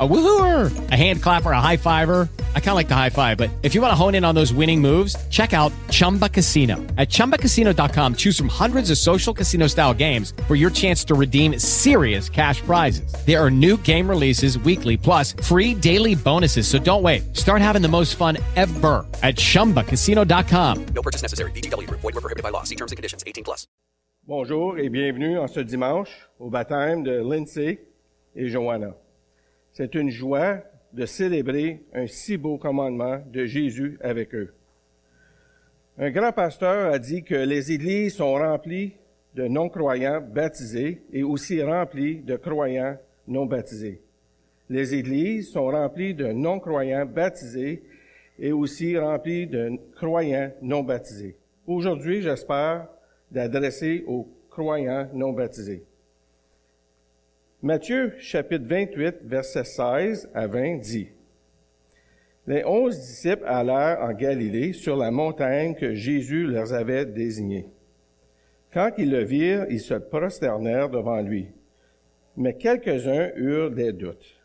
A woohooer, a hand clapper, a high fiver. I kind of like the high five, but if you want to hone in on those winning moves, check out Chumba Casino. At ChumbaCasino.com, choose from hundreds of social casino style games for your chance to redeem serious cash prizes. There are new game releases weekly, plus free daily bonuses. So don't wait. Start having the most fun ever at ChumbaCasino.com. No purchase necessary. VGW. Void were prohibited by law. See terms and conditions. 18 plus. Bonjour et bienvenue en ce dimanche au baptême de Lindsay et Joanna. C'est une joie de célébrer un si beau commandement de Jésus avec eux. Un grand pasteur a dit que les églises sont remplies de non-croyants baptisés et aussi remplies de croyants non baptisés. Les églises sont remplies de non-croyants baptisés et aussi remplies de croyants non baptisés. Aujourd'hui, j'espère d'adresser aux croyants non baptisés. Matthieu chapitre 28, verset 16 à 20 dit, Les onze disciples allèrent en Galilée sur la montagne que Jésus leur avait désignée. Quand ils le virent, ils se prosternèrent devant lui. Mais quelques-uns eurent des doutes.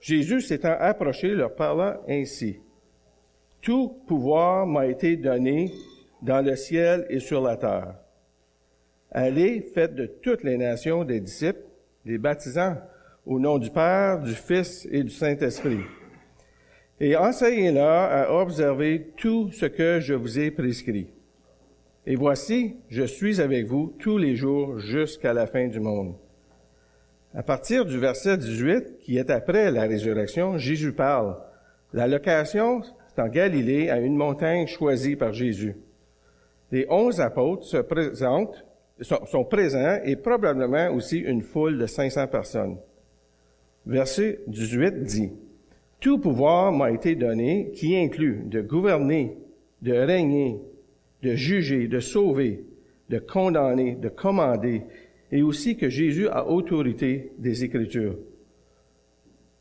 Jésus s'étant approché leur parla ainsi. Tout pouvoir m'a été donné dans le ciel et sur la terre. Allez, faites de toutes les nations des disciples, les baptisant au nom du Père, du Fils et du Saint-Esprit. Et enseignez-leur à observer tout ce que je vous ai prescrit. Et voici, je suis avec vous tous les jours jusqu'à la fin du monde. À partir du verset 18, qui est après la résurrection, Jésus parle. La location, c'est en Galilée, à une montagne choisie par Jésus. Les onze apôtres se présentent sont, présents et probablement aussi une foule de 500 personnes. Verset 18 dit, Tout pouvoir m'a été donné qui inclut de gouverner, de régner, de juger, de sauver, de condamner, de commander, et aussi que Jésus a autorité des Écritures.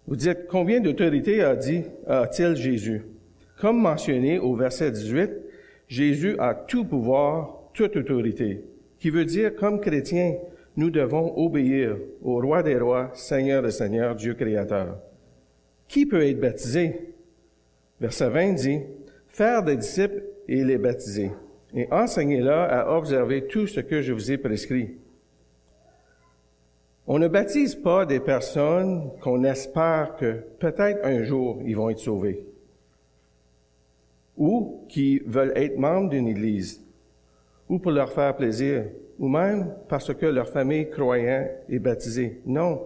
Vous dites, combien d'autorité a dit, a-t-il Jésus? Comme mentionné au verset 18, Jésus a tout pouvoir, toute autorité qui veut dire, comme chrétiens, nous devons obéir au roi des rois, Seigneur des seigneurs, Dieu créateur. Qui peut être baptisé? Verset 20 dit, faire des disciples et les baptiser, et enseignez-leur à observer tout ce que je vous ai prescrit. On ne baptise pas des personnes qu'on espère que peut-être un jour ils vont être sauvés, ou qui veulent être membres d'une église ou pour leur faire plaisir, ou même parce que leur famille croyante est baptisée. Non,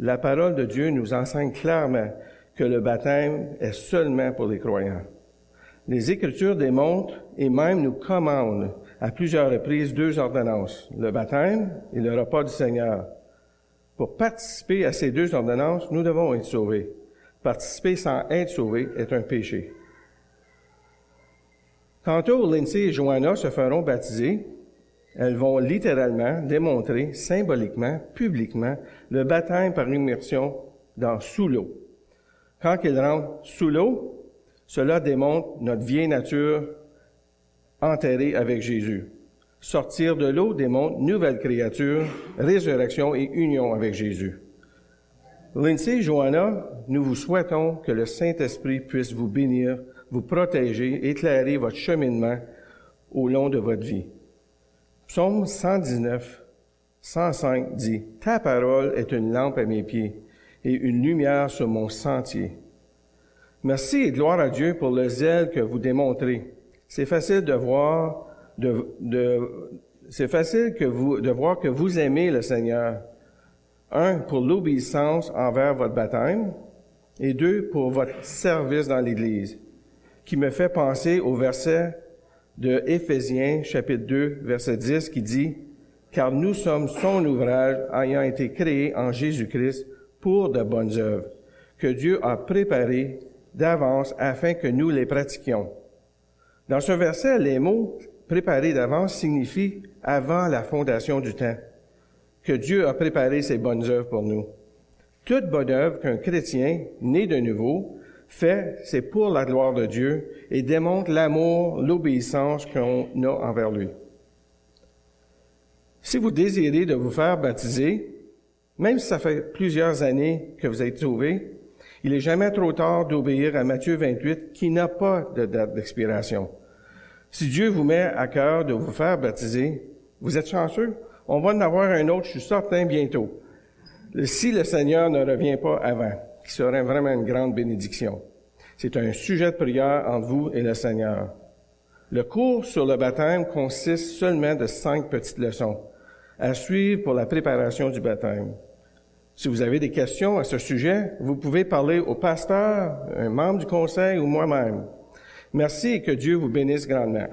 la parole de Dieu nous enseigne clairement que le baptême est seulement pour les croyants. Les Écritures démontrent et même nous commandent à plusieurs reprises deux ordonnances, le baptême et le repas du Seigneur. Pour participer à ces deux ordonnances, nous devons être sauvés. Participer sans être sauvé est un péché. Quant Lindsay et Joanna se feront baptiser, elles vont littéralement démontrer symboliquement, publiquement, le baptême par immersion dans sous l'eau. Quand ils rentrent sous l'eau, cela démontre notre vieille nature enterrée avec Jésus. Sortir de l'eau démontre nouvelle créature, résurrection et union avec Jésus. Lindsay et Joanna, nous vous souhaitons que le Saint-Esprit puisse vous bénir vous protéger, éclairer votre cheminement au long de votre vie. Psaume 119, 105 dit, Ta parole est une lampe à mes pieds et une lumière sur mon sentier. Merci et gloire à Dieu pour le zèle que vous démontrez. C'est facile de voir, c'est facile que de voir que vous aimez le Seigneur. Un, pour l'obéissance envers votre baptême, et deux, pour votre service dans l'Église qui me fait penser au verset de Éphésiens chapitre 2 verset 10 qui dit car nous sommes son ouvrage ayant été créé en Jésus-Christ pour de bonnes œuvres que Dieu a préparées d'avance afin que nous les pratiquions. Dans ce verset, les mots préparés d'avance signifient avant la fondation du temps, que Dieu a préparé ses bonnes œuvres pour nous. Toute bonne œuvre qu'un chrétien, né de nouveau, fait, c'est pour la gloire de Dieu et démontre l'amour, l'obéissance qu'on a envers lui. Si vous désirez de vous faire baptiser, même si ça fait plusieurs années que vous êtes sauvé, il est jamais trop tard d'obéir à Matthieu 28 qui n'a pas de date d'expiration. Si Dieu vous met à cœur de vous faire baptiser, vous êtes chanceux. On va en avoir un autre, je suis certain, bientôt. Si le Seigneur ne revient pas avant, qui serait vraiment une grande bénédiction. C'est un sujet de prière entre vous et le Seigneur. Le cours sur le baptême consiste seulement de cinq petites leçons à suivre pour la préparation du baptême. Si vous avez des questions à ce sujet, vous pouvez parler au pasteur, un membre du conseil ou moi-même. Merci et que Dieu vous bénisse grandement.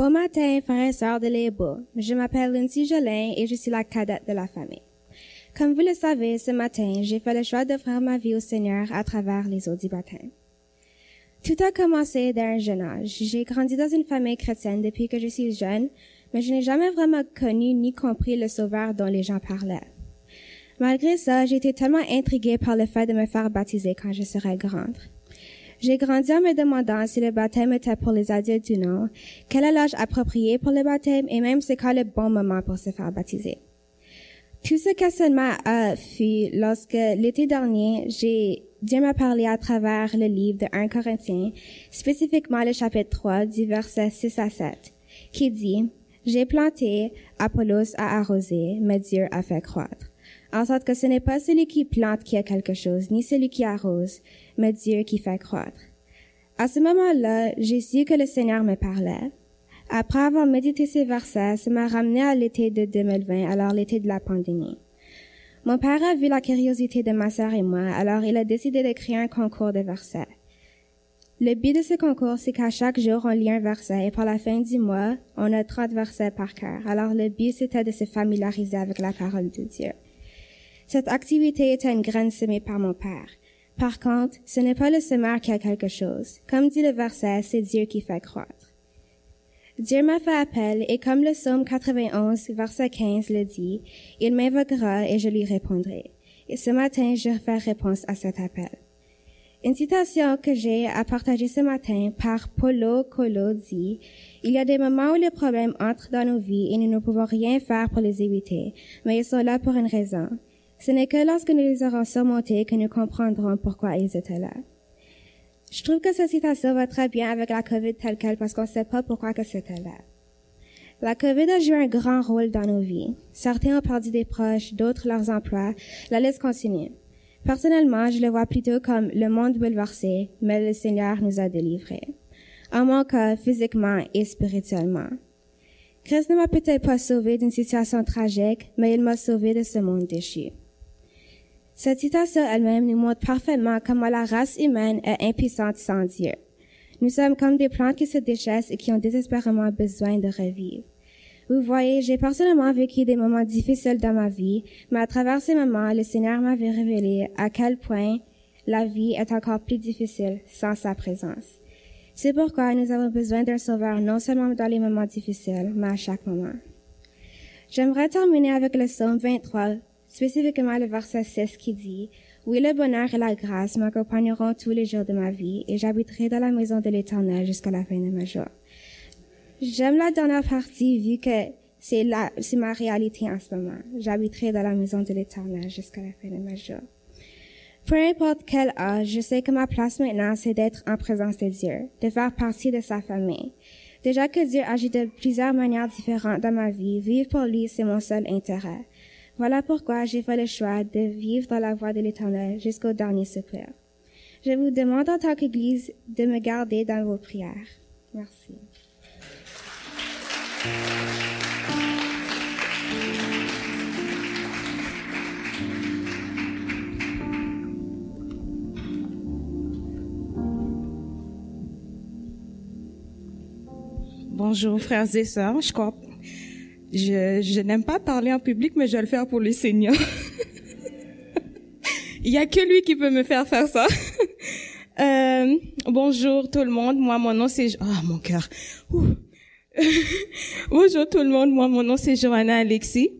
Bon de. Je m'appelle Lindsay Jolin et je suis la cadette de la famille. Comme vous le savez, ce matin, j'ai fait le choix d'offrir ma vie au Seigneur à travers les eaux du baptême. Tout a commencé dès un jeune âge. J'ai grandi dans une famille chrétienne depuis que je suis jeune, mais je n'ai jamais vraiment connu ni compris le Sauveur dont les gens parlaient. Malgré ça, été tellement intriguée par le fait de me faire baptiser quand je serais grande. J'ai grandi en me demandant si le baptême était pour les adultes ou non, quel est l'âge approprié pour le baptême et même c'est quand le bon moment pour se faire baptiser. Tout ce questionnement a fut lorsque l'été dernier, j'ai Dieu m'a parlé à travers le livre de 1 Corinthiens, spécifiquement le chapitre 3 du verset 6 à 7, qui dit, J'ai planté, Apollos a arrosé, mais Dieu a fait croître. En sorte que ce n'est pas celui qui plante qui a quelque chose, ni celui qui arrose, mais Dieu qui fait croître. À ce moment-là, j'ai su que le Seigneur me parlait. Après avoir médité ces versets, ça m'a ramené à l'été de 2020, alors l'été de la pandémie. Mon père a vu la curiosité de ma sœur et moi, alors il a décidé de créer un concours de versets. Le but de ce concours, c'est qu'à chaque jour, on lit un verset et par la fin du mois, on a 30 versets par cœur. Alors le but, c'était de se familiariser avec la parole de Dieu. Cette activité était une graine semée par mon père. Par contre, ce n'est pas le semeur qui a quelque chose. Comme dit le verset, c'est Dieu qui fait croître. Dieu m'a fait appel et comme le psaume 91, verset 15 le dit, il m'invoquera et je lui répondrai. Et ce matin, je fais réponse à cet appel. Une citation que j'ai à partager ce matin par Polo Colo dit, il y a des moments où les problèmes entrent dans nos vies et nous ne pouvons rien faire pour les éviter, mais ils sont là pour une raison. Ce n'est que lorsque nous les aurons surmontés que nous comprendrons pourquoi ils étaient là. Je trouve que cette citation va très bien avec la COVID telle qu'elle parce qu'on ne sait pas pourquoi que c'était là. La COVID a joué un grand rôle dans nos vies. Certains ont perdu des proches, d'autres leurs emplois. La liste continue. Personnellement, je le vois plutôt comme le monde bouleversé, mais le Seigneur nous a délivrés. En mon cas, physiquement et spirituellement. Christ ne m'a peut-être pas sauvé d'une situation tragique, mais il m'a sauvé de ce monde déchu. Cette citation elle-même nous montre parfaitement comment la race humaine est impuissante sans Dieu. Nous sommes comme des plantes qui se déchaissent et qui ont désespérément besoin de revivre. Vous voyez, j'ai personnellement vécu des moments difficiles dans ma vie, mais à travers ces moments, le Seigneur m'avait révélé à quel point la vie est encore plus difficile sans sa présence. C'est pourquoi nous avons besoin d'un sauveur non seulement dans les moments difficiles, mais à chaque moment. J'aimerais terminer avec le psaume 23, spécifiquement le verset 6 qui dit, Oui, le bonheur et la grâce m'accompagneront tous les jours de ma vie, et j'habiterai dans la maison de l'Éternel jusqu'à la fin de ma jour. J'aime la dernière partie vu que c'est la, c'est ma réalité en ce moment. J'habiterai dans la maison de l'Éternel jusqu'à la fin de ma jour. Peu importe quel âge, je sais que ma place maintenant, c'est d'être en présence de Dieu, de faire partie de sa famille. Déjà que Dieu agit de plusieurs manières différentes dans ma vie, vivre pour lui, c'est mon seul intérêt. Voilà pourquoi j'ai fait le choix de vivre dans la voie de l'éternel jusqu'au dernier soupir. Je vous demande en tant qu'Église de me garder dans vos prières. Merci. Bonjour frères et sœurs, je crois, je, je n'aime pas parler en public, mais je vais le faire pour le Seigneur. Il y a que lui qui peut me faire faire ça. Euh, bonjour tout le monde, moi mon nom c'est... Ah mon cœur. bonjour tout le monde, moi mon nom c'est Johanna Alexis.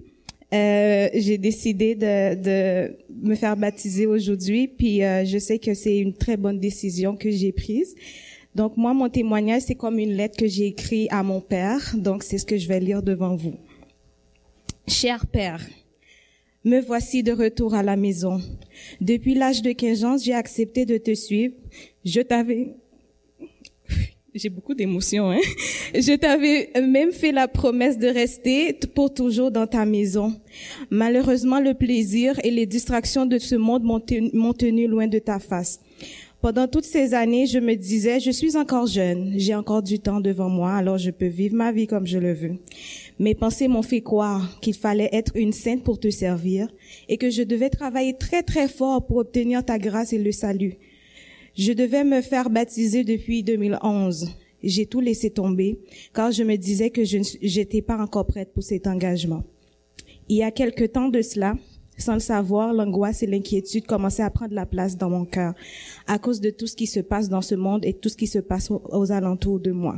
Euh, j'ai décidé de, de me faire baptiser aujourd'hui, puis euh, je sais que c'est une très bonne décision que j'ai prise. Donc moi, mon témoignage, c'est comme une lettre que j'ai écrite à mon père. Donc c'est ce que je vais lire devant vous. Cher père, me voici de retour à la maison. Depuis l'âge de 15 ans, j'ai accepté de te suivre. Je t'avais j'ai beaucoup d'émotions, hein. Je t'avais même fait la promesse de rester pour toujours dans ta maison. Malheureusement, le plaisir et les distractions de ce monde m'ont tenu loin de ta face. Pendant toutes ces années, je me disais, je suis encore jeune, j'ai encore du temps devant moi, alors je peux vivre ma vie comme je le veux. Mes pensées m'ont fait croire qu'il fallait être une sainte pour te servir et que je devais travailler très très fort pour obtenir ta grâce et le salut. Je devais me faire baptiser depuis 2011. J'ai tout laissé tomber car je me disais que je n'étais pas encore prête pour cet engagement. Il y a quelque temps de cela, sans le savoir, l'angoisse et l'inquiétude commençaient à prendre la place dans mon cœur à cause de tout ce qui se passe dans ce monde et tout ce qui se passe aux alentours de moi.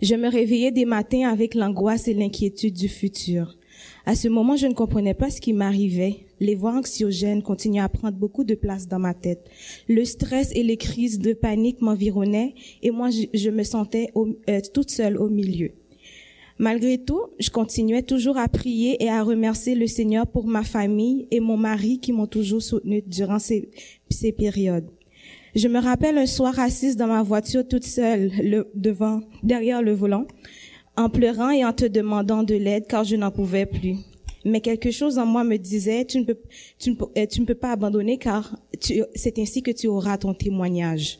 Je me réveillais des matins avec l'angoisse et l'inquiétude du futur. À ce moment, je ne comprenais pas ce qui m'arrivait. Les voix anxiogènes continuaient à prendre beaucoup de place dans ma tête. Le stress et les crises de panique m'environnaient et moi, je, me sentais euh, toute seule au milieu. Malgré tout, je continuais toujours à prier et à remercier le Seigneur pour ma famille et mon mari qui m'ont toujours soutenu durant ces, périodes. Je me rappelle un soir assise dans ma voiture toute seule, le, devant, derrière le volant, en pleurant et en te demandant de l'aide car je n'en pouvais plus. Mais quelque chose en moi me disait, tu ne peux, tu ne euh, tu ne peux pas abandonner car c'est ainsi que tu auras ton témoignage.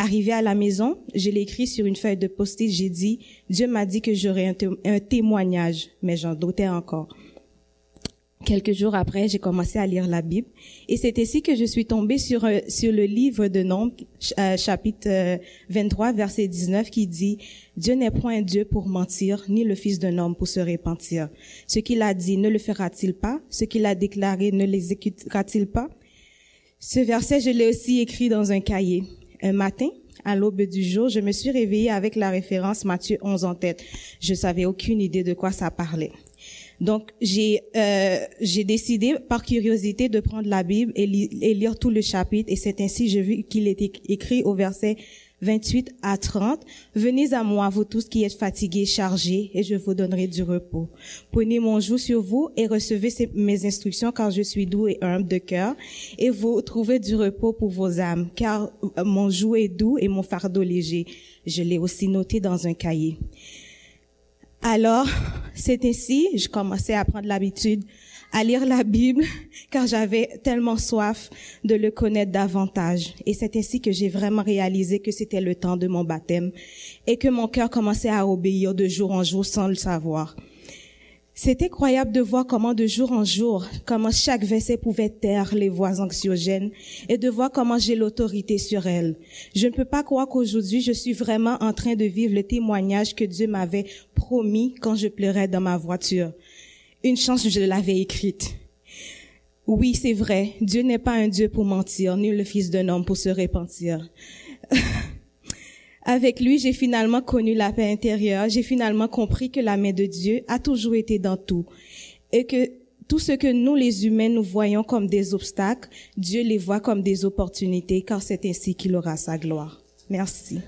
Arrivé à la maison, je l'ai écrit sur une feuille de post-it, j'ai dit, Dieu m'a dit que j'aurais un, témoignage, mais j'en doutais encore. Quelques jours après, j'ai commencé à lire la Bible et c'est ainsi que je suis tombée sur le livre de Nombres, euh, chapitre 23, euh, verset 19, qui dit Dieu n'est point Dieu pour mentir, ni le Fils d'un homme pour se repentir. Ce qu'il a dit, ne le fera-t-il pas? Ce qu'il a déclaré, ne l'exécutera-t-il pas? Ce verset, je l'ai aussi écrit dans un cahier. Un matin, à l'aube du jour, je me suis réveillée avec la référence Matthieu 11 en tête. Je savais aucune idée de quoi ça parlait. Donc j'ai euh, j'ai décidé par curiosité de prendre la Bible et, lire tout le chapitre et c'est ainsi j'ai vu qu'il était écrit au verset 28 à 30. Venez à moi, vous tous qui êtes fatigués, chargés, et je vous donnerai du repos. Prenez mon joug sur vous et recevez mes instructions, car je suis doux et humble de cœur, et vous trouvez du repos pour vos âmes, car euh, mon joug est doux et mon fardeau léger. Je l'ai aussi noté dans un cahier. Alors, c'est ainsi, je commençais à prendre l'habitude à lire la Bible car j'avais tellement soif de le connaître davantage. Et c'est ainsi que j'ai vraiment réalisé que c'était le temps de mon baptême et que mon cœur commençait à obéir de jour en jour sans le savoir. C'est incroyable de voir comment de jour en jour, comment chaque verset pouvait taire les voix anxiogènes et de voir comment j'ai l'autorité sur elles. Je ne peux pas croire qu'aujourd'hui je suis vraiment en train de vivre le témoignage que Dieu m'avait promis quand je pleurais dans ma voiture. Une chance, je l'avais écrite. Oui, c'est vrai, Dieu n'est pas un Dieu pour mentir, ni le Fils d'un homme pour se repentir. Avec lui, j'ai finalement connu la paix intérieure, j'ai finalement compris que la main de Dieu a toujours été dans tout et que tout ce que nous, les humains, nous voyons comme des obstacles, Dieu les voit comme des opportunités, car c'est ainsi qu'il aura sa gloire. Merci.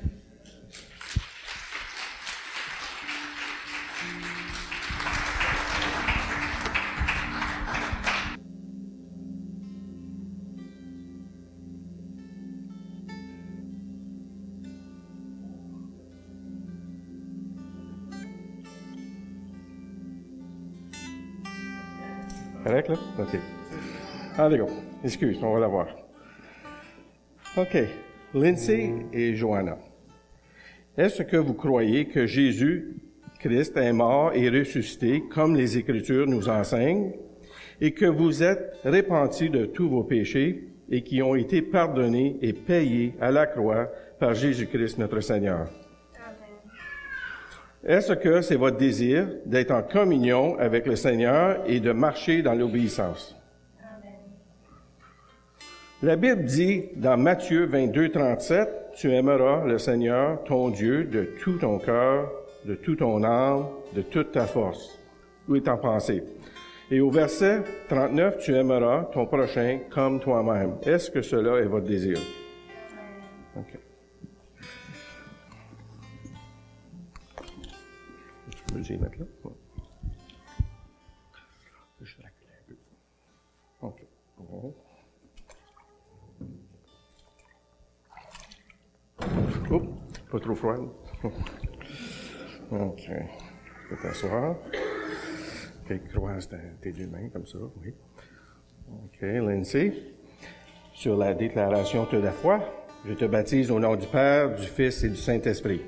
OK. Allez. Excuse, on va la voir. OK. Lindsay et Joanna. Est-ce que vous croyez que Jésus Christ est mort et ressuscité comme les Écritures nous enseignent et que vous êtes repentis de tous vos péchés et qui ont été pardonnés et payés à la croix par Jésus-Christ notre Seigneur? Est-ce que c'est votre désir d'être en communion avec le Seigneur et de marcher dans l'obéissance? La Bible dit dans Matthieu 22, 37, Tu aimeras le Seigneur, ton Dieu, de tout ton cœur, de toute ton âme, de toute ta force. Où est en pensée? Et au verset 39, Tu aimeras ton prochain comme toi-même. Est-ce que cela est votre désir? OK. Peux les mettre là? Ouais. Je vais un peu. OK. Oups, pas trop froid. OK. Tu peux t'asseoir. OK, croise tes deux mains comme ça, oui. OK, Lindsay. Sur la déclaration de la foi, je te baptise au nom du Père, du Fils et du Saint-Esprit.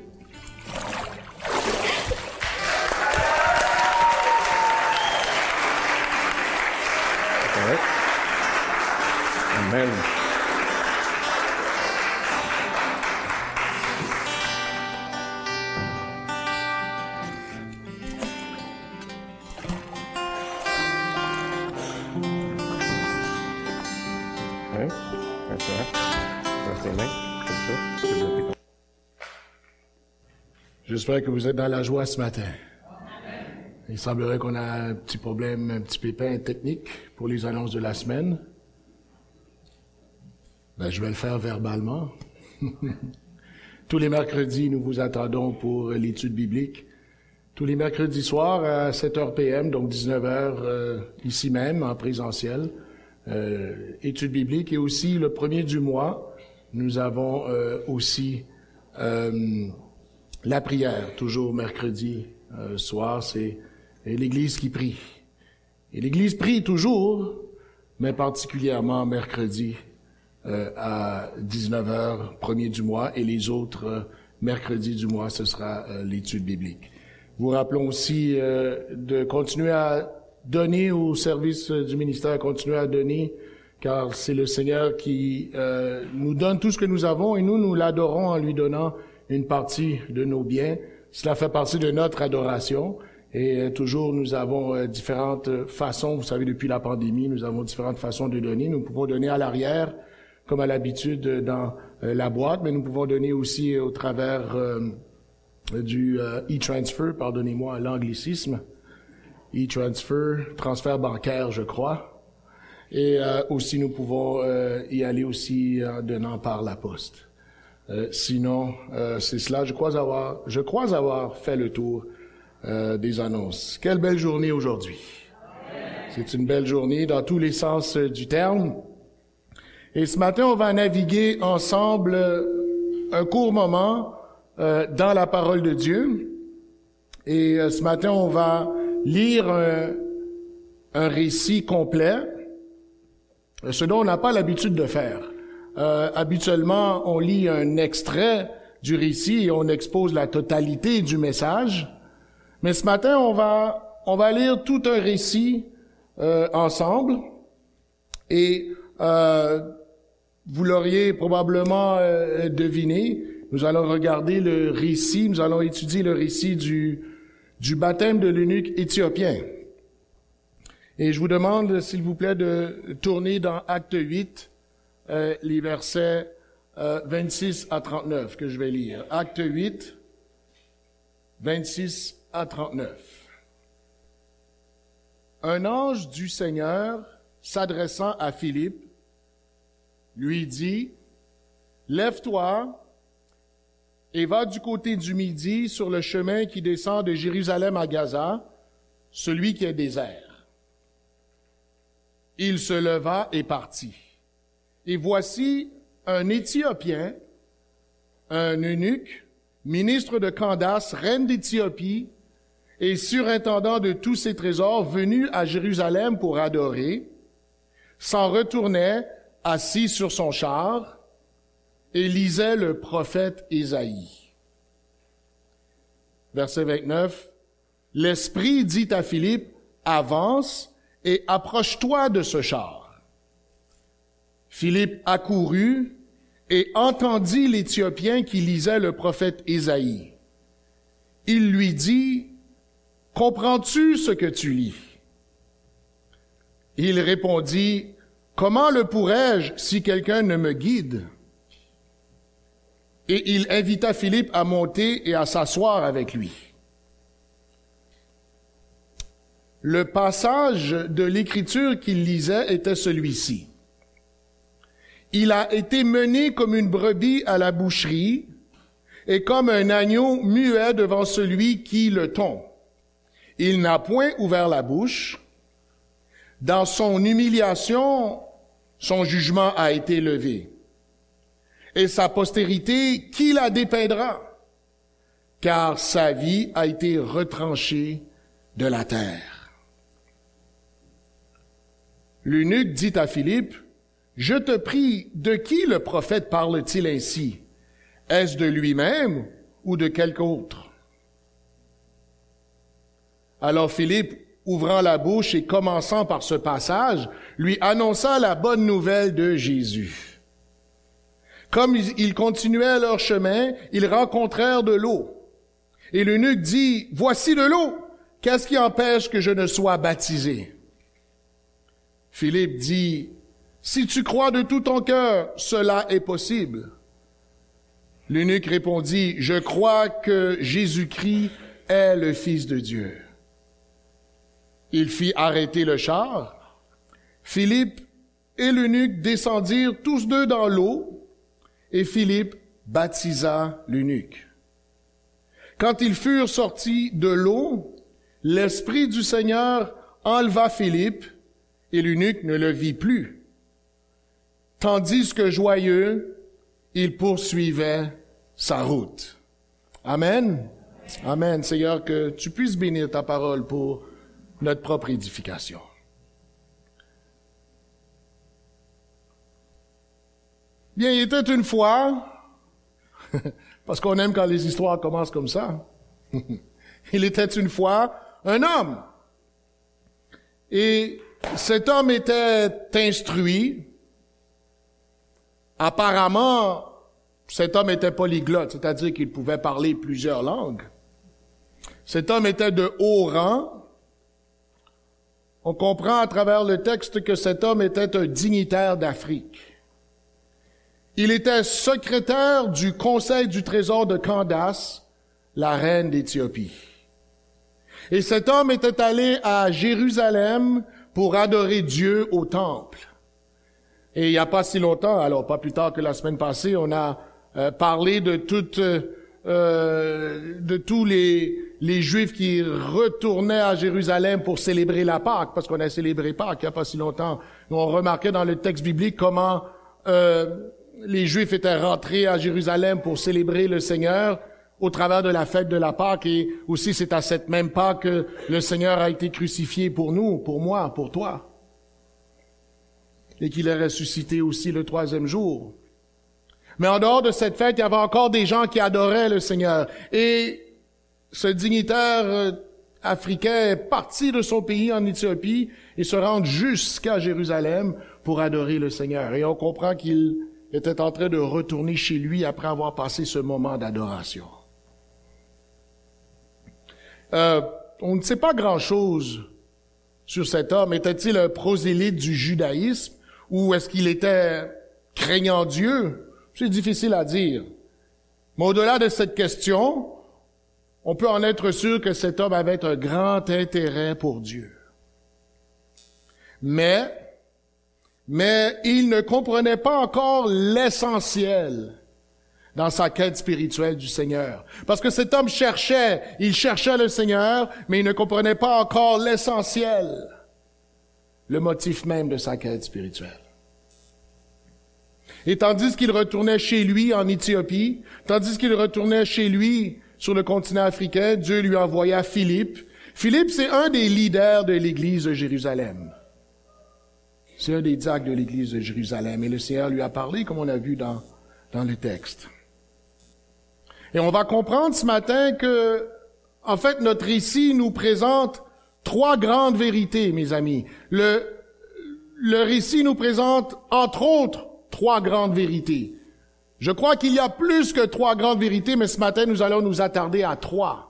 J'espère que vous êtes dans la joie ce matin. Il semblerait qu'on a un petit problème, un petit pépin technique pour les annonces de la semaine. Ben, je vais le faire verbalement. Tous les mercredis, nous vous attendons pour l'étude biblique. Tous les mercredis soirs à 7h PM, donc 19h euh, ici même en présentiel. Euh, étude biblique et aussi le premier du mois, nous avons euh, aussi euh, la prière, toujours mercredi euh, soir, c'est l'Église qui prie. Et l'Église prie toujours, mais particulièrement mercredi euh, à 19h, premier du mois, et les autres euh, mercredis du mois, ce sera euh, l'étude biblique. Vous rappelons aussi euh, de continuer à donner au service du ministère, continuer à donner, car c'est le Seigneur qui nous donne tout ce que nous avons, et nous, nous l'adorons en lui donnant une partie de nos biens. Cela fait partie de notre adoration. Et euh, toujours, nous avons euh, différentes façons. Vous savez, depuis la pandémie, nous avons différentes façons de donner. Nous pouvons donner à l'arrière, comme à l'habitude dans euh, la boîte, mais nous pouvons donner aussi au travers du e-transfer, pardonnez-moi l'anglicisme, e-transfer, transfert bancaire, je crois. Et aussi, nous pouvons y aller aussi en donnant par la poste. Euh, sinon, euh, c'est cela. Je crois avoir, je crois avoir fait le tour euh, des annonces. Quelle belle journée aujourd'hui. C'est une belle journée dans tous les sens euh, du terme. Et ce matin, on va naviguer ensemble euh, un court moment dans la parole de Dieu. Et ce matin, on va lire un, un récit complet, ce dont on n'a pas l'habitude de faire. Euh, habituellement, on lit un extrait du récit et on expose la totalité du message. Mais ce matin, on va, on va lire tout un récit euh, ensemble. Et euh, vous l'auriez probablement euh, deviné, nous allons regarder le récit, nous allons étudier le récit du, du baptême de l'eunuque éthiopien. Et je vous demande, s'il vous plaît, de tourner dans Acte 8, euh, les versets euh, 26 à 39 que je vais lire. Acte 8, 26 à 39. Un ange du Seigneur, s'adressant à Philippe, lui dit, Lève-toi et va du côté du midi sur le chemin qui descend de Jérusalem à Gaza, celui qui est désert. Il se leva et partit. Et voici un Éthiopien, un eunuque, ministre de Candace, reine d'Éthiopie, et surintendant de tous ses trésors, venu à Jérusalem pour adorer, s'en retournait assis sur son char, et lisait le prophète Ésaïe. Verset 29. L'Esprit dit à Philippe, avance et approche-toi de ce char. Philippe accourut et entendit l'Éthiopien qui lisait le prophète Ésaïe. Il lui dit, Comprends-tu ce que tu lis? Il répondit, Comment le pourrais-je si quelqu'un ne me guide? Et il invita Philippe à monter et à s'asseoir avec lui. Le passage de l'écriture qu'il lisait était celui-ci. Il a été mené comme une brebis à la boucherie et comme un agneau muet devant celui qui le tond. Il n'a point ouvert la bouche. Dans son humiliation, son jugement a été levé. Et sa postérité, qui la dépeindra? Car sa vie a été retranchée de la terre. L'eunuque dit à Philippe, Je te prie, de qui le prophète parle-t-il ainsi? Est-ce de lui-même ou de quelque autre? Alors Philippe, ouvrant la bouche et commençant par ce passage, lui annonça la bonne nouvelle de Jésus. Comme ils continuaient leur chemin, ils rencontrèrent de l'eau. Et l'eunuque dit, Voici de l'eau. Qu'est-ce qui empêche que je ne sois baptisé? Philippe dit, Si tu crois de tout ton cœur, cela est possible. L'eunuque répondit, Je crois que Jésus-Christ est le Fils de Dieu. Il fit arrêter le char. Philippe et l'eunuque descendirent tous deux dans l'eau, et Philippe baptisa l'eunuque. Quand ils furent sortis de l'eau, l'Esprit du Seigneur enleva Philippe, et l'eunuque ne le vit plus. Tandis que joyeux, il poursuivait sa route. Amen. Amen. Seigneur, que tu puisses bénir ta parole pour notre propre édification. Bien, il était une fois, parce qu'on aime quand les histoires commencent comme ça, il était une fois un homme. Et cet homme était instruit. Apparemment, cet homme était polyglotte, c'est-à-dire qu'il pouvait parler plusieurs langues. Cet homme était de haut rang. On comprend à travers le texte que cet homme était un dignitaire d'Afrique. Il était secrétaire du Conseil du Trésor de Candace, la reine d'Éthiopie. Et cet homme était allé à Jérusalem pour adorer Dieu au temple. Et il n'y a pas si longtemps, alors pas plus tard que la semaine passée, on a euh, parlé de toute euh, de tous les, les Juifs qui retournaient à Jérusalem pour célébrer la Pâque, parce qu'on a célébré Pâque il n'y a pas si longtemps. On remarquait dans le texte biblique comment euh, les Juifs étaient rentrés à Jérusalem pour célébrer le Seigneur au travers de la fête de la Pâque, et aussi c'est à cette même Pâque que le Seigneur a été crucifié pour nous, pour moi, pour toi, et qu'il est ressuscité aussi le troisième jour. Mais en dehors de cette fête, il y avait encore des gens qui adoraient le Seigneur. Et ce dignitaire euh, africain est parti de son pays en Éthiopie et se rend jusqu'à Jérusalem pour adorer le Seigneur. Et on comprend qu'il était en train de retourner chez lui après avoir passé ce moment d'adoration. Euh, on ne sait pas grand-chose sur cet homme. Était-il un prosélyte du judaïsme? Ou est-ce qu'il était craignant Dieu? C'est difficile à dire. Mais au-delà de cette question, on peut en être sûr que cet homme avait un grand intérêt pour Dieu. Mais, mais il ne comprenait pas encore l'essentiel dans sa quête spirituelle du Seigneur. Parce que cet homme cherchait, il cherchait le Seigneur, mais il ne comprenait pas encore l'essentiel, le motif même de sa quête spirituelle. Et tandis qu'il retournait chez lui en Éthiopie, tandis qu'il retournait chez lui sur le continent africain, Dieu lui envoya Philippe. Philippe, c'est un des leaders de l'église de Jérusalem. C'est un des diacres de l'église de Jérusalem. Et le Seigneur lui a parlé, comme on a vu dans, dans le texte. Et on va comprendre ce matin que, en fait, notre récit nous présente trois grandes vérités, mes amis. Le, le récit nous présente, entre autres, trois grandes vérités. Je crois qu'il y a plus que trois grandes vérités, mais ce matin, nous allons nous attarder à trois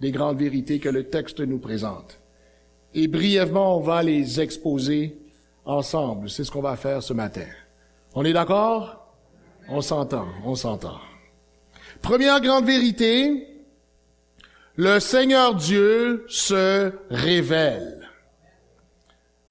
des grandes vérités que le texte nous présente. Et brièvement, on va les exposer ensemble. C'est ce qu'on va faire ce matin. On est d'accord? On s'entend, on s'entend. Première grande vérité, le Seigneur Dieu se révèle.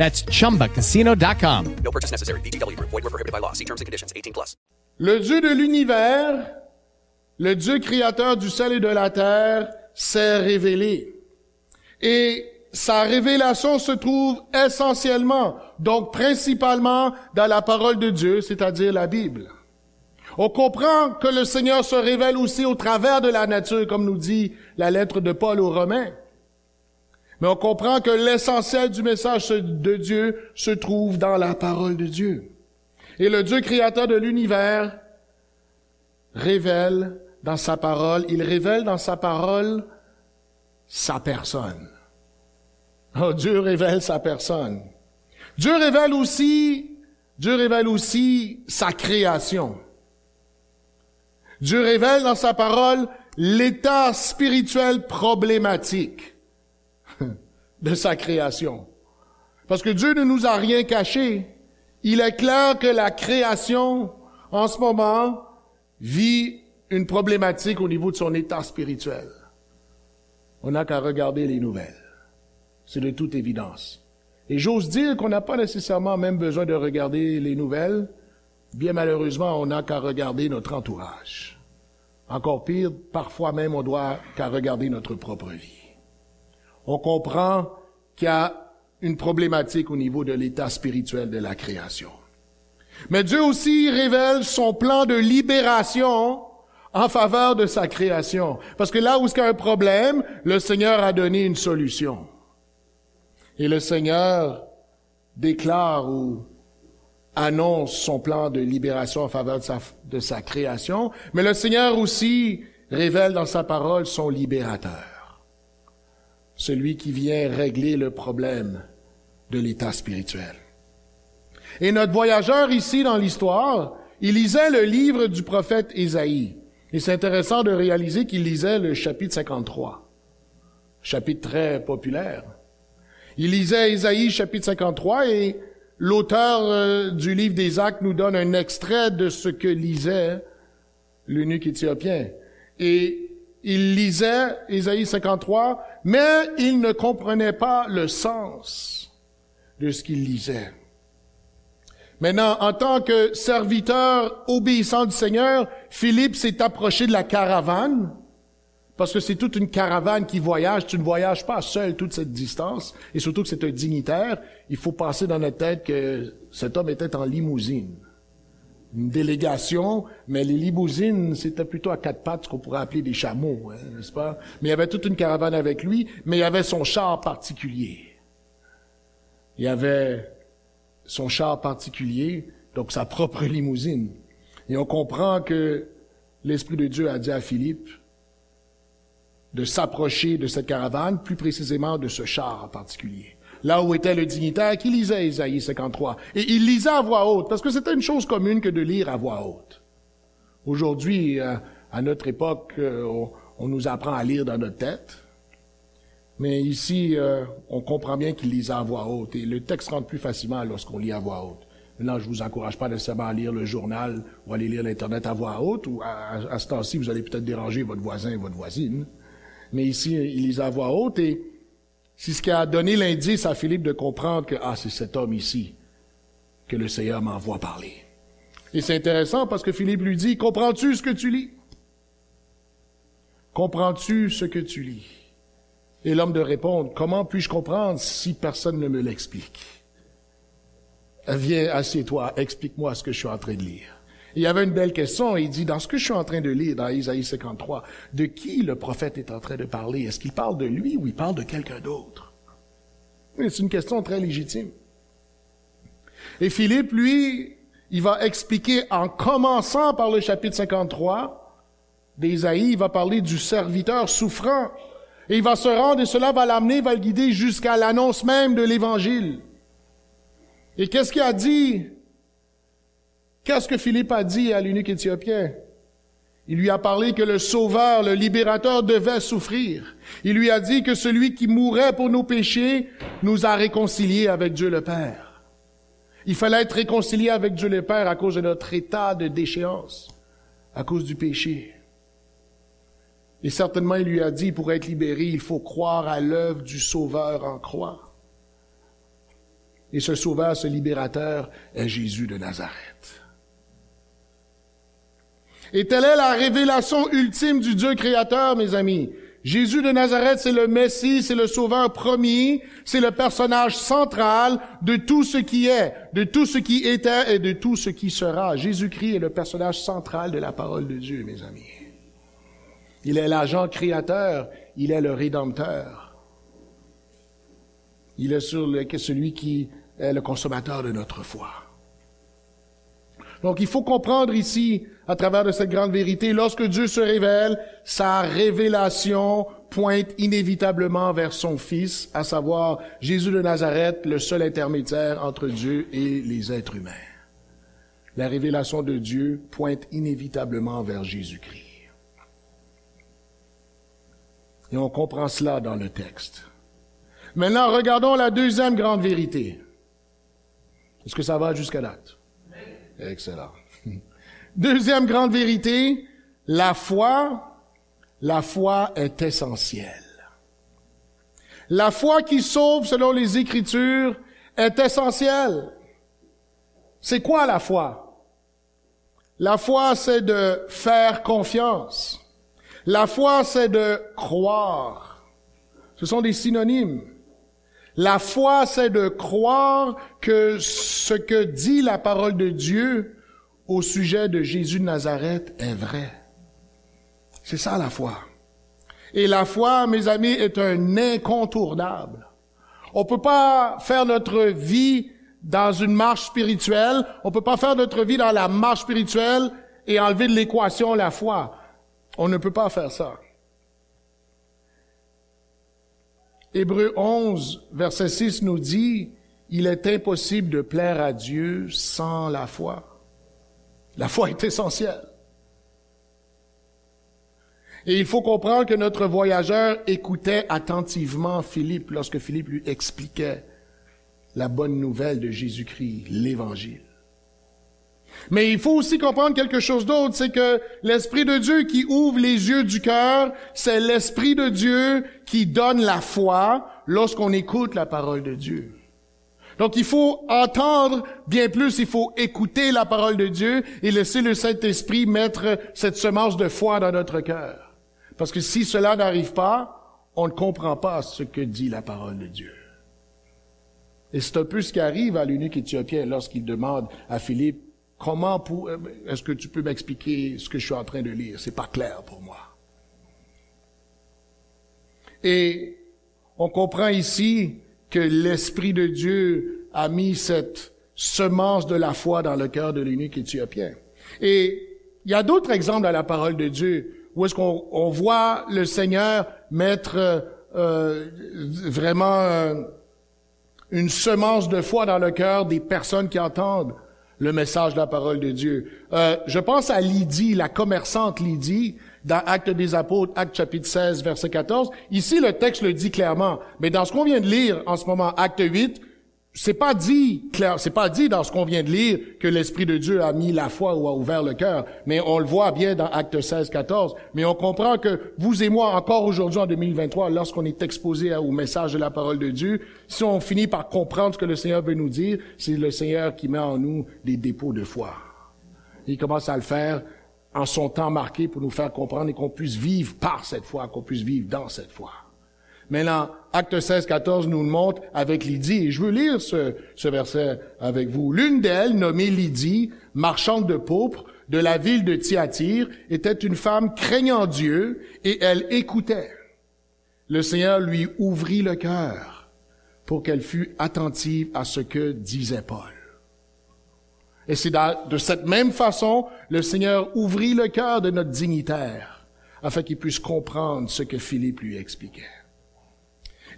That's chumbacasino.com. No purchase necessary. VGW Group. Void were prohibited by law. See terms and conditions. 18 plus. Le Dieu de l'univers, le Dieu créateur du ciel et de la terre, s'est révélé. Et sa révélation se trouve essentiellement, donc principalement, dans la parole de Dieu, c'est-à-dire la Bible. On comprend que le Seigneur se révèle aussi au travers de la nature, comme nous dit la lettre de Paul aux Romains. Mais on comprend que l'essentiel du message de Dieu se trouve dans la parole de Dieu. Et le Dieu créateur de l'univers révèle dans sa parole, il révèle dans sa parole sa personne. Oh, Dieu révèle sa personne. Dieu révèle aussi, Dieu révèle aussi sa création. Dieu révèle dans sa parole l'état spirituel problématique de sa création. Parce que Dieu ne nous a rien caché. Il est clair que la création, en ce moment, vit une problématique au niveau de son état spirituel. On n'a qu'à regarder les nouvelles. C'est de toute évidence. Et j'ose dire qu'on n'a pas nécessairement même besoin de regarder les nouvelles. Bien malheureusement, on n'a qu'à regarder notre entourage. Encore pire, parfois même, on doit qu'à regarder notre propre vie. On comprend qu'il y a une problématique au niveau de l'état spirituel de la création. Mais Dieu aussi révèle son plan de libération en faveur de sa création. Parce que là où il y a un problème, le Seigneur a donné une solution. Et le Seigneur déclare ou annonce son plan de libération en faveur de sa, création, mais le Seigneur aussi révèle dans sa parole son libérateur, celui qui vient régler le problème de l'état spirituel. Et notre voyageur ici dans l'histoire, il lisait le livre du prophète Ésaïe. Et c'est intéressant de réaliser qu'il lisait le chapitre 53, chapitre très populaire. Il lisait Ésaïe chapitre 53 et l'auteur euh, du livre des Actes nous donne un extrait de ce que lisait l'eunuque éthiopien. Et il lisait Ésaïe 53, mais il ne comprenait pas le sens de ce qu'il lisait. Maintenant, en tant que serviteur obéissant du Seigneur, Philippe s'est approché de la caravane, parce que c'est toute une caravane qui voyage. Tu ne voyages pas seul toute cette distance, et surtout que c'est un dignitaire. Il faut passer dans notre tête que cet homme était en limousine. Une délégation, mais les limousines, c'était plutôt à quatre pattes, ce qu'on pourrait appeler des chameaux, hein, n'est-ce pas? Mais il y avait toute une caravane avec lui, mais il y avait son char particulier. Il y avait son char particulier, donc sa propre limousine. Et on comprend que l'Esprit de Dieu a dit à Philippe de s'approcher de cette caravane, plus précisément de ce char particulier. Là où était le dignitaire qui lisait Isaïe 53. Et il lisait à voix haute, parce que c'était une chose commune que de lire à voix haute. Aujourd'hui, euh, à notre époque, euh, on, nous apprend à lire dans notre tête. Mais ici, euh, on comprend bien qu'il lisait à voix haute et le texte rentre plus facilement lorsqu'on lit à voix haute. Maintenant, je vous encourage pas nécessairement à lire le journal ou à aller lire l'Internet à voix haute ou à, à ce temps-ci, vous allez peut-être déranger votre voisin et votre voisine. Mais ici, il lisait à voix haute et c'est ce qui a donné l'indice à Philippe de comprendre que, ah, c'est cet homme ici que le Seigneur m'envoie parler. Et c'est intéressant parce que Philippe lui dit, comprends-tu ce que tu lis? Comprends-tu ce que tu lis? Et l'homme de répondre, comment puis-je comprendre si personne ne me l'explique? Viens, assieds-toi, explique-moi ce que je suis en train de lire. Il y avait une belle question, il dit, dans ce que je suis en train de lire, dans Isaïe 53, de qui le prophète est en train de parler? Est-ce qu'il parle de lui ou il parle de quelqu'un d'autre? C'est une question très légitime. Et Philippe, lui, il va expliquer en commençant par le chapitre 53 d'Isaïe, il va parler du serviteur souffrant. Et il va se rendre et cela va l'amener, va le guider jusqu'à l'annonce même de l'évangile. Et qu'est-ce qu'il a dit? Qu'est-ce que Philippe a dit à l'unique éthiopien? Il lui a parlé que le sauveur, le libérateur devait souffrir. Il lui a dit que celui qui mourrait pour nos péchés nous a réconciliés avec Dieu le Père. Il fallait être réconcilié avec Dieu le Père à cause de notre état de déchéance, à cause du péché. Et certainement, il lui a dit, pour être libéré, il faut croire à l'œuvre du Sauveur en croix. Et ce Sauveur, ce libérateur, est Jésus de Nazareth. Et telle est la révélation ultime du Dieu créateur, mes amis. Jésus de Nazareth, c'est le Messie, c'est le Sauveur premier, c'est le personnage central de tout ce qui est, de tout ce qui était et de tout ce qui sera. Jésus-Christ est le personnage central de la parole de Dieu, mes amis. Il est l'agent créateur, il est le rédempteur. Il est celui qui est le consommateur de notre foi. Donc il faut comprendre ici, à travers de cette grande vérité, lorsque Dieu se révèle, sa révélation pointe inévitablement vers son Fils, à savoir Jésus de Nazareth, le seul intermédiaire entre Dieu et les êtres humains. La révélation de Dieu pointe inévitablement vers Jésus-Christ. Et on comprend cela dans le texte. Maintenant, regardons la deuxième grande vérité. Est-ce que ça va jusqu'à date? Excellent. Deuxième grande vérité, la foi, la foi est essentielle. La foi qui sauve selon les Écritures est essentielle. C'est quoi la foi? La foi, c'est de faire confiance. La foi, c'est de croire. Ce sont des synonymes. La foi, c'est de croire que ce que dit la parole de Dieu au sujet de Jésus de Nazareth est vrai. C'est ça la foi. Et la foi, mes amis, est un incontournable. On peut pas faire notre vie dans une marche spirituelle, on peut pas faire notre vie dans la marche spirituelle et enlever de l'équation la foi. On ne peut pas faire ça. Hébreu 11, verset 6 nous dit, il est impossible de plaire à Dieu sans la foi. La foi est essentielle. Et il faut comprendre que notre voyageur écoutait attentivement Philippe lorsque Philippe lui expliquait la bonne nouvelle de Jésus-Christ, l'Évangile. Mais il faut aussi comprendre quelque chose d'autre, c'est que l'Esprit de Dieu qui ouvre les yeux du cœur, c'est l'Esprit de Dieu qui donne la foi lorsqu'on écoute la parole de Dieu. Donc il faut entendre bien plus, il faut écouter la parole de Dieu et laisser le Saint-Esprit mettre cette semence de foi dans notre cœur. Parce que si cela n'arrive pas, on ne comprend pas ce que dit la parole de Dieu. Et c'est un peu ce qui arrive à l'unique Éthiopien lorsqu'il demande à Philippe, Comment pour, est-ce que tu peux m'expliquer ce que je suis en train de lire? C'est pas clair pour moi. Et on comprend ici que l'Esprit de Dieu a mis cette semence de la foi dans le cœur de l'unique éthiopien. Et il y a d'autres exemples dans la parole de Dieu où est-ce qu'on on voit le Seigneur mettre euh, vraiment euh, une semence de foi dans le cœur des personnes qui entendent le message de la parole de Dieu. Euh, je pense à Lydie, la commerçante Lydie, dans Actes des Apôtres, Acte chapitre 16, verset 14. Ici, le texte le dit clairement. Mais dans ce qu'on vient de lire en ce moment, Acte 8, c'est pas dit clair, c'est pas dit dans ce qu'on vient de lire que l'Esprit de Dieu a mis la foi ou a ouvert le cœur, mais on le voit bien dans Acte 16, 14. Mais on comprend que vous et moi, encore aujourd'hui en 2023, lorsqu'on est exposé au message de la parole de Dieu, si on finit par comprendre ce que le Seigneur veut nous dire, c'est le Seigneur qui met en nous des dépôts de foi. Il commence à le faire en son temps marqué pour nous faire comprendre et qu'on puisse vivre par cette foi, qu'on puisse vivre dans cette foi. Maintenant, Acte 16, 14 nous le montre avec Lydie, et je veux lire ce, verset avec vous. L'une d'elles, nommée Lydie, marchande de pourpre, de la ville de Thyatire, était une femme craignant Dieu, et elle écoutait. Le Seigneur lui ouvrit le cœur pour qu'elle fût attentive à ce que disait Paul. Et c'est de cette même façon, le Seigneur ouvrit le cœur de notre dignitaire afin qu'il puisse comprendre ce que Philippe lui expliquait.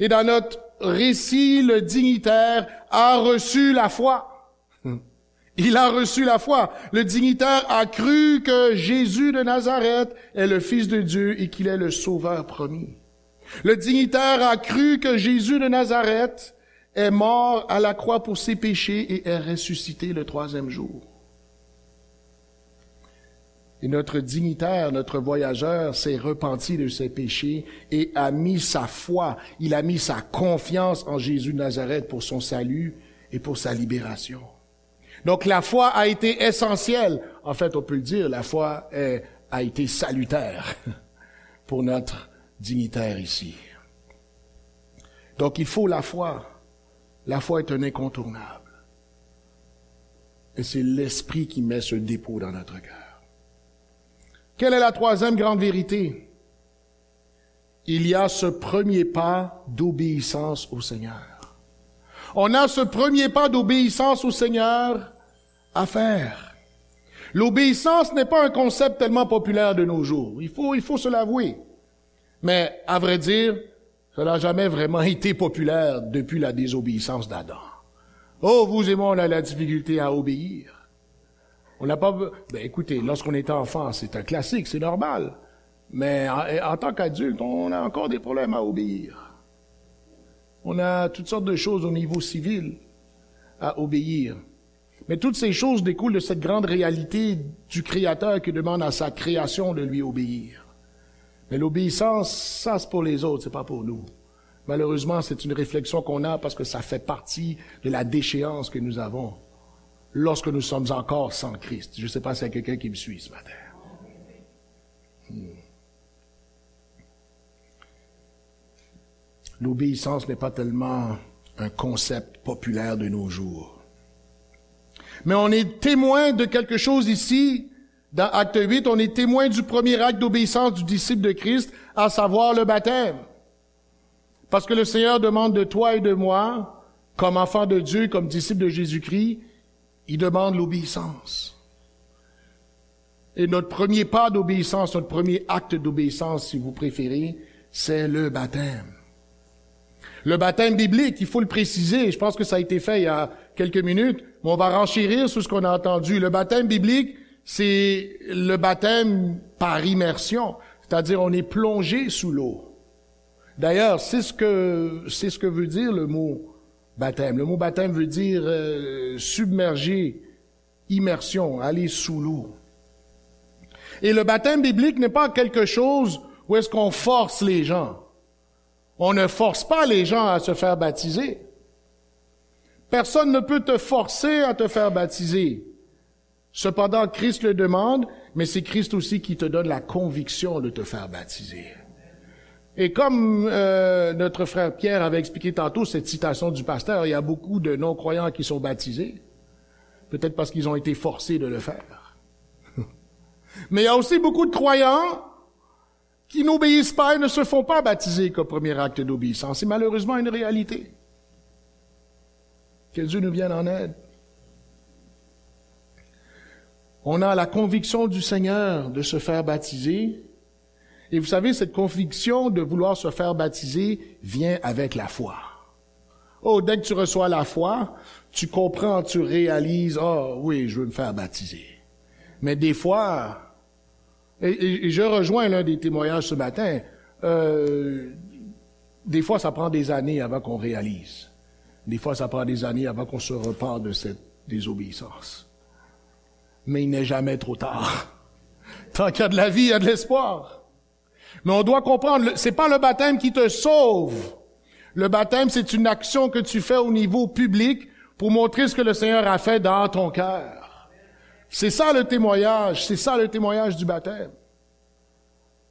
Et dans notre récit, le dignitaire a reçu la foi. Il a reçu la foi. Le dignitaire a cru que Jésus de Nazareth est le Fils de Dieu et qu'il est le Sauveur promis. Le dignitaire a cru que Jésus de Nazareth est mort à la croix pour ses péchés et est ressuscité le troisième jour. Et notre dignitaire, notre voyageur s'est repenti de ses péchés et a mis sa foi, il a mis sa confiance en Jésus de Nazareth pour son salut et pour sa libération. Donc la foi a été essentielle. En fait, on peut le dire, la foi a été salutaire pour notre dignitaire ici. Donc il faut la foi. La foi est un incontournable. Et c'est l'Esprit qui met ce dépôt dans notre cœur. Quelle est la troisième grande vérité? Il y a ce premier pas d'obéissance au Seigneur. On a ce premier pas d'obéissance au Seigneur à faire. L'obéissance n'est pas un concept tellement populaire de nos jours. Il faut, il faut se l'avouer. Mais, à vrai dire, ça n'a jamais vraiment été populaire depuis la désobéissance d'Adam. Oh, vous et moi, on a la difficulté à obéir. On n'a pas... Ben, écoutez, lorsqu'on est enfant, c'est un classique, c'est normal. Mais en, tant qu'adulte, on a encore des problèmes à obéir. On a toutes sortes de choses au niveau civil à obéir. Mais toutes ces choses découlent de cette grande réalité du Créateur qui demande à sa création de lui obéir. Mais l'obéissance, ça c'est pour les autres, c'est pas pour nous. Malheureusement, c'est une réflexion qu'on a parce que ça fait partie de la déchéance que nous avons lorsque nous sommes encore sans Christ. Je ne sais pas s'il y a quelqu'un qui me suit ce matin. Hmm. L'obéissance n'est pas tellement un concept populaire de nos jours. Mais on est témoin de quelque chose ici dans Acte 8, on est témoin du premier acte d'obéissance du disciple de Christ, à savoir le baptême. Parce que le Seigneur demande de toi et de moi, comme enfants de Dieu, comme disciples de Jésus-Christ, il demande l'obéissance. Et notre premier pas d'obéissance, notre premier acte d'obéissance, si vous préférez, c'est le baptême. Le baptême biblique, il faut le préciser, je pense que ça a été fait il y a quelques minutes, mais on va renchérir sur ce qu'on a entendu. Le baptême biblique, c'est le baptême par immersion, c'est-à-dire on est plongé sous l'eau. D'ailleurs, c'est ce que c'est ce que veut dire le mot Le mot baptême veut dire euh, submerger, immersion, aller sous l'eau. Et le baptême biblique n'est pas quelque chose où est-ce qu'on force les gens. On ne force pas les gens à se faire baptiser. Personne ne peut te forcer à te faire baptiser. Cependant, Christ le demande, mais c'est Christ aussi qui te donne la conviction de te faire baptiser. Et comme euh, notre frère Pierre avait expliqué tantôt cette citation du pasteur, il y a beaucoup de non-croyants qui sont baptisés, peut-être parce qu'ils ont été forcés de le faire. mais il y a aussi beaucoup de croyants qui n'obéissent pas et ne se font pas baptiser comme premier acte d'obéissance. C'est malheureusement une réalité. Que Dieu nous vienne en aide. On a la conviction du Seigneur de se faire baptiser. Et vous savez, cette conviction de vouloir se faire baptiser vient avec la foi. Oh, dès que tu reçois la foi, tu comprends, tu réalises, oh oui, je veux me faire baptiser. Mais des fois, et, je rejoins l'un des témoignages ce matin, euh, des fois ça prend des années avant qu'on réalise. Des fois ça prend des années avant qu'on se repart de cette désobéissance mais il n'est jamais trop tard. Tant qu'il y a de la vie, il y a de l'espoir. Mais on doit comprendre, c'est pas le baptême qui te sauve. Le baptême, c'est une action que tu fais au niveau public pour montrer ce que le Seigneur a fait dans ton cœur. C'est ça le témoignage, c'est ça le témoignage du baptême.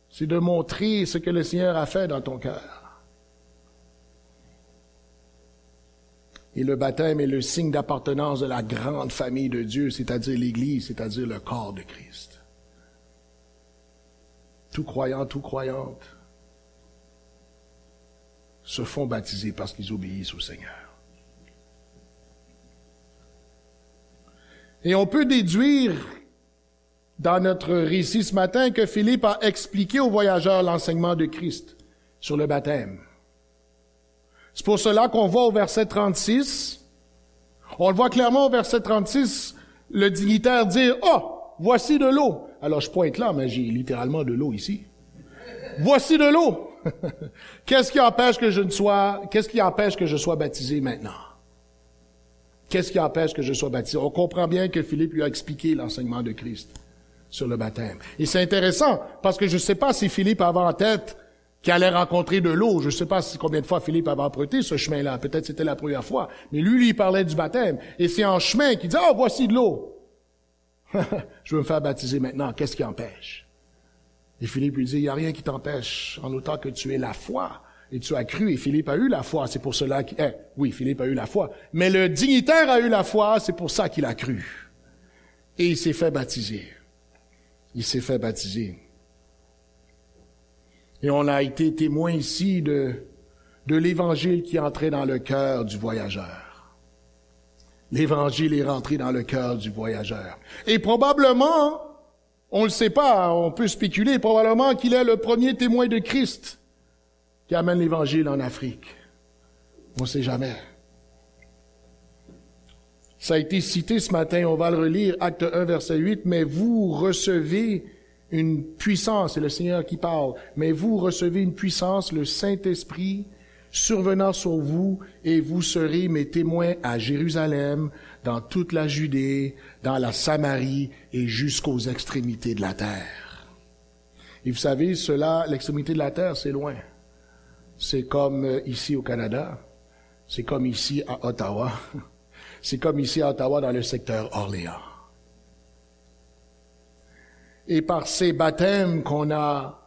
C'est de montrer ce que le Seigneur a fait dans ton cœur. Et le baptême est le signe d'appartenance de la grande famille de Dieu, c'est-à-dire l'Église, c'est-à-dire le corps de Christ. Tout croyant, tout croyante se font baptiser parce qu'ils obéissent au Seigneur. Et on peut déduire dans notre récit ce matin que Philippe a expliqué aux voyageurs l'enseignement de Christ sur le baptême. C'est pour cela qu'on voit au verset 36, on le voit clairement au verset 36, le dignitaire dire, oh, voici de l'eau. Alors je pointe là, mais j'ai littéralement de l'eau ici. Voici de l'eau. qu'est-ce qui empêche que je ne sois, qu'est-ce qui empêche que je sois baptisé maintenant? Qu'est-ce qui empêche que je sois baptisé? On comprend bien que Philippe lui a expliqué l'enseignement de Christ sur le baptême. Et c'est intéressant parce que je ne sais pas si Philippe avait en tête qu'il allait rencontrer de l'eau. Je ne sais pas si combien de fois Philippe avait emprunté ce chemin-là. Peut-être c'était la première fois. Mais lui, lui, il parlait du baptême. Et c'est en chemin qu'il dit, oh, voici de l'eau. je veux me faire baptiser maintenant. Qu'est-ce qui empêche? Et Philippe lui dit, il n'y a rien qui t'empêche en autant que tu aies la foi. Et tu as cru, et Philippe a eu la foi. C'est pour cela qu'il... Eh, oui, Philippe a eu la foi. Mais le dignitaire a eu la foi, c'est pour ça qu'il a cru. Et il s'est fait baptiser. Il s'est fait baptiser. Et on a été témoin ici de, de l'évangile qui entré dans le cœur du voyageur. L'évangile est rentré dans le cœur du voyageur. Et probablement, on ne le sait pas, on peut spéculer, probablement qu'il est le premier témoin de Christ qui amène l'évangile en Afrique. On ne sait jamais. Ça a été cité ce matin, on va le relire, acte 1, verset 8, mais vous recevez une puissance, c'est le Seigneur qui parle, mais vous recevez une puissance, le Saint-Esprit, survenant sur vous, et vous serez mes témoins à Jérusalem, dans toute la Judée, dans la Samarie et jusqu'aux extrémités de la terre. Et vous savez, cela, l'extrémité de la terre, c'est loin. C'est comme euh, ici au Canada, c'est comme ici à Ottawa, C'est comme ici à Ottawa dans le secteur Orléans. Et par ces baptêmes qu'on a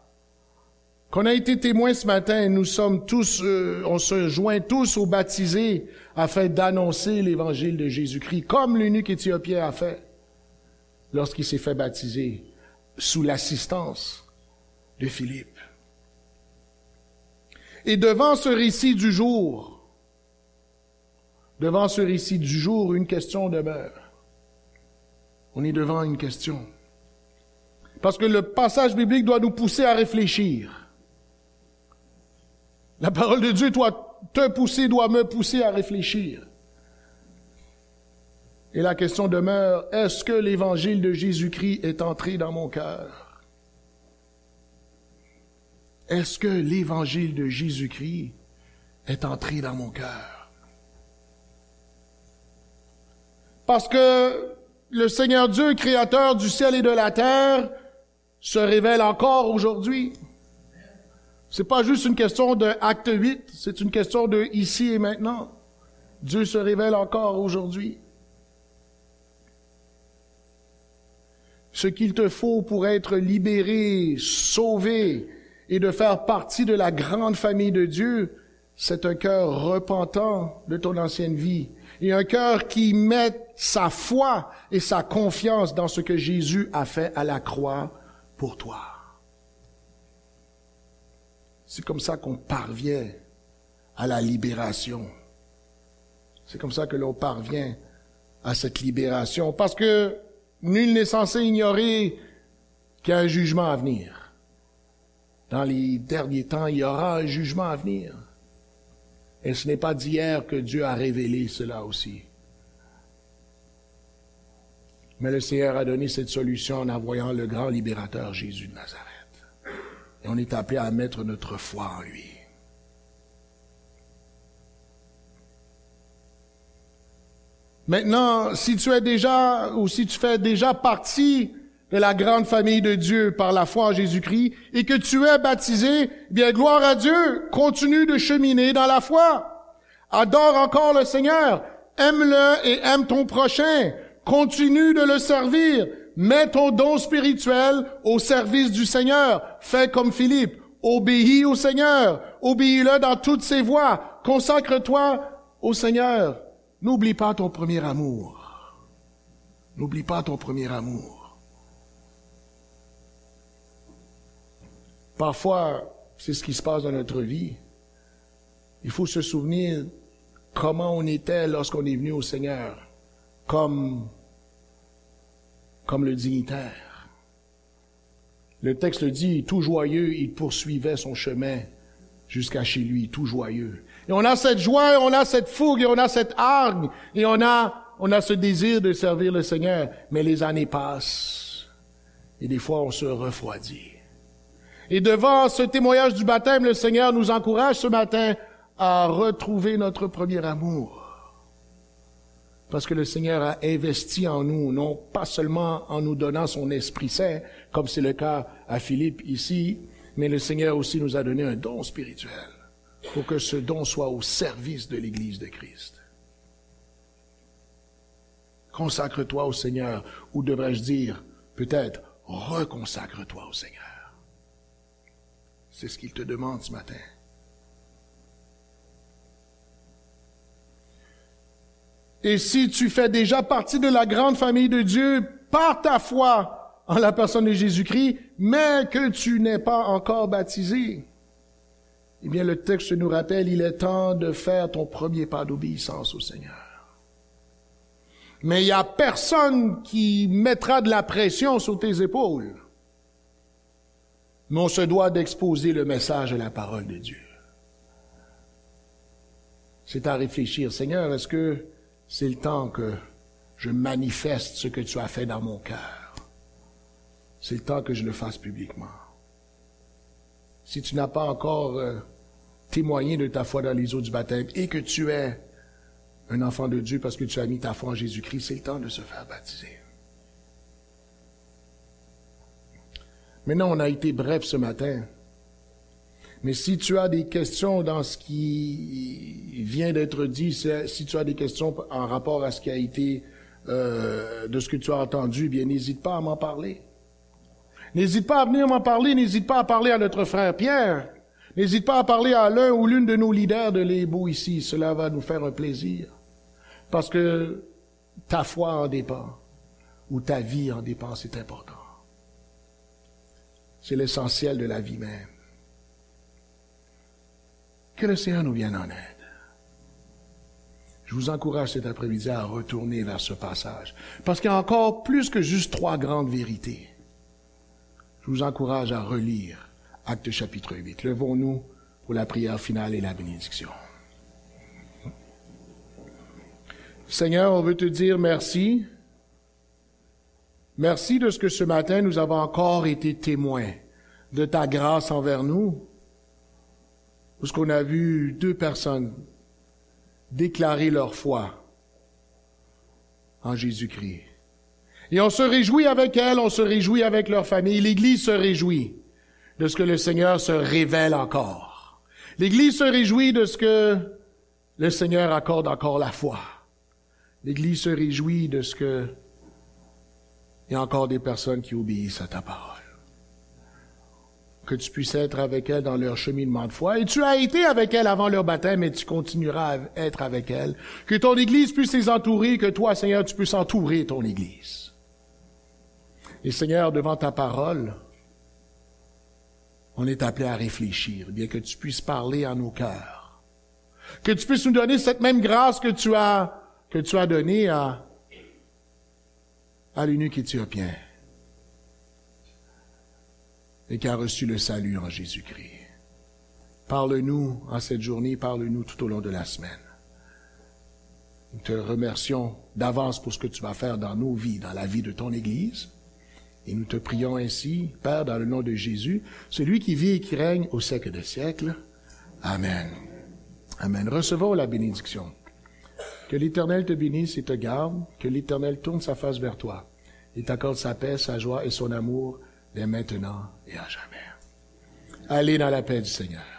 qu'on a été témoins ce matin, nous sommes tous, euh, on se joint tous aux baptisés afin d'annoncer l'évangile de Jésus-Christ, comme l'eunuque éthiopien a fait lorsqu'il s'est fait baptiser sous l'assistance de Philippe. Et devant ce récit du jour, Devant ce récit du jour, une question demeure. On est devant une question. Parce que le passage biblique doit nous pousser à réfléchir. La parole de Dieu doit te pousser, doit me pousser à réfléchir. Et la question demeure, est-ce que l'évangile de Jésus-Christ est entré dans mon cœur? Est-ce que l'évangile de Jésus-Christ est entré dans mon cœur? Parce que le Seigneur Dieu, créateur du ciel et de la terre, se révèle encore aujourd'hui. C'est pas juste une question de acte 8, c'est une question de ici et maintenant. Dieu se révèle encore aujourd'hui. Ce qu'il te faut pour être libéré, sauvé et de faire partie de la grande famille de Dieu, c'est un cœur repentant de ton ancienne vie et un cœur qui met sa foi et sa confiance dans ce que Jésus a fait à la croix pour toi. C'est comme ça qu'on parvient à la libération. C'est comme ça que l'on parvient à cette libération. Parce que nul n'est censé ignorer qu'il y a un jugement à venir. Dans les derniers temps, il y aura un jugement à venir. Et ce n'est pas d'hier que Dieu a révélé cela aussi. Mais le Seigneur a donné cette solution en envoyant le grand libérateur Jésus de Nazareth. Et on est appelé à mettre notre foi en lui. Maintenant, si tu es déjà ou si tu fais déjà partie de la grande famille de Dieu par la foi en Jésus-Christ et que tu es baptisé, bien gloire à Dieu, continue de cheminer dans la foi. Adore encore le Seigneur, aime-le et aime ton prochain. Continue de le servir. Mets ton don spirituel au service du Seigneur. Fais comme Philippe. Obéis au Seigneur. Obéis-le dans toutes ses voies. Consacre-toi au Seigneur. N'oublie pas ton premier amour. N'oublie pas ton premier amour. Parfois, c'est ce qui se passe dans notre vie. Il faut se souvenir comment on était lorsqu'on est venu au Seigneur, comme, comme le dignitaire. Le texte dit, tout joyeux, il poursuivait son chemin jusqu'à chez lui, tout joyeux. Et on a cette joie, on a cette fougue, on a cette hargne, et on a, on a ce désir de servir le Seigneur. Mais les années passent, et des fois on se refroidit. Et devant ce témoignage du baptême, le Seigneur nous encourage ce matin à retrouver notre premier amour. Parce que le Seigneur a investi en nous, non pas seulement en nous donnant son Esprit Saint, comme c'est le cas à Philippe ici, mais le Seigneur aussi nous a donné un don spirituel pour que ce don soit au service de l'Église de Christ. Consacre-toi au Seigneur, ou devrais-je dire, peut-être, reconsacre-toi au Seigneur. C'est ce qu'il te demande ce matin. Et si tu fais déjà partie de la grande famille de Dieu par ta foi en la personne de Jésus-Christ, mais que tu n'es pas encore baptisé, eh bien le texte nous rappelle, il est temps de faire ton premier pas d'obéissance au Seigneur. Mais il n'y a personne qui mettra de la pression sur tes épaules. Mais on se doit d'exposer le message de la parole de Dieu. C'est à réfléchir. Seigneur, est-ce que c'est le temps que je manifeste ce que tu as fait dans mon cœur. C'est le temps que je le fasse publiquement. Si tu n'as pas encore euh, témoigné de ta foi dans les eaux du baptême et que tu es un enfant de Dieu parce que tu as mis ta foi en Jésus-Christ, c'est le temps de se faire baptiser. Maintenant, on a été bref ce matin. Mais si tu as des questions dans ce qui vient d'être dit, si tu as des questions en rapport à ce qui a été, euh, de ce que tu as entendu, eh bien n'hésite pas à m'en parler. N'hésite pas à venir m'en parler, n'hésite pas à parler à notre frère Pierre. N'hésite pas à parler à l'un ou l'une de nos leaders de l'Ébo ici. Cela va nous faire un plaisir. Parce que ta foi en dépend, ou ta vie en dépend, c'est important. C'est l'essentiel de la vie même. Que le Seigneur nous vienne en aide. Je vous encourage cet après-midi à retourner vers ce passage. Parce qu'il y a encore plus que juste trois grandes vérités. Je vous encourage à relire Acte chapitre 8. Levons-nous pour la prière finale et la bénédiction. Seigneur, on veut te dire merci. Merci de ce que ce matin nous avons encore été témoins de ta grâce envers nous, parce qu'on a vu deux personnes déclarer leur foi en Jésus-Christ. Et on se réjouit avec elles, on se réjouit avec leur famille. L'Église se réjouit de ce que le Seigneur se révèle encore. L'Église se réjouit de ce que le Seigneur accorde encore la foi. L'Église se réjouit de ce que il y a encore des personnes qui obéissent à ta parole que tu puisses être avec elles dans leur cheminement de foi. Et tu as été avec elles avant leur baptême et tu continueras à être avec elles. Que ton Église puisse les entourer, que toi, Seigneur, tu puisses entourer ton Église. Et Seigneur, devant ta parole, on est appelé à réfléchir, bien que tu puisses parler à nos cœurs. Que tu puisses nous donner cette même grâce que tu as, que tu as donnée à, à l'eunuque éthiopien et qui a reçu le salut en Jésus-Christ. Parle-nous en cette journée, parle-nous tout au long de la semaine. Nous te remercions d'avance pour ce que tu vas faire dans nos vies, dans la vie de ton Église. Et nous te prions ainsi, Père, dans le nom de Jésus, celui qui vit et qui règne au siècle des siècles. Amen. Amen. Recevons la bénédiction. Que l'Éternel te bénisse et te garde, que l'Éternel tourne sa face vers toi et t'accorde sa paix, sa joie et son amour dès maintenant et à jamais. Allez dans la paix du Seigneur.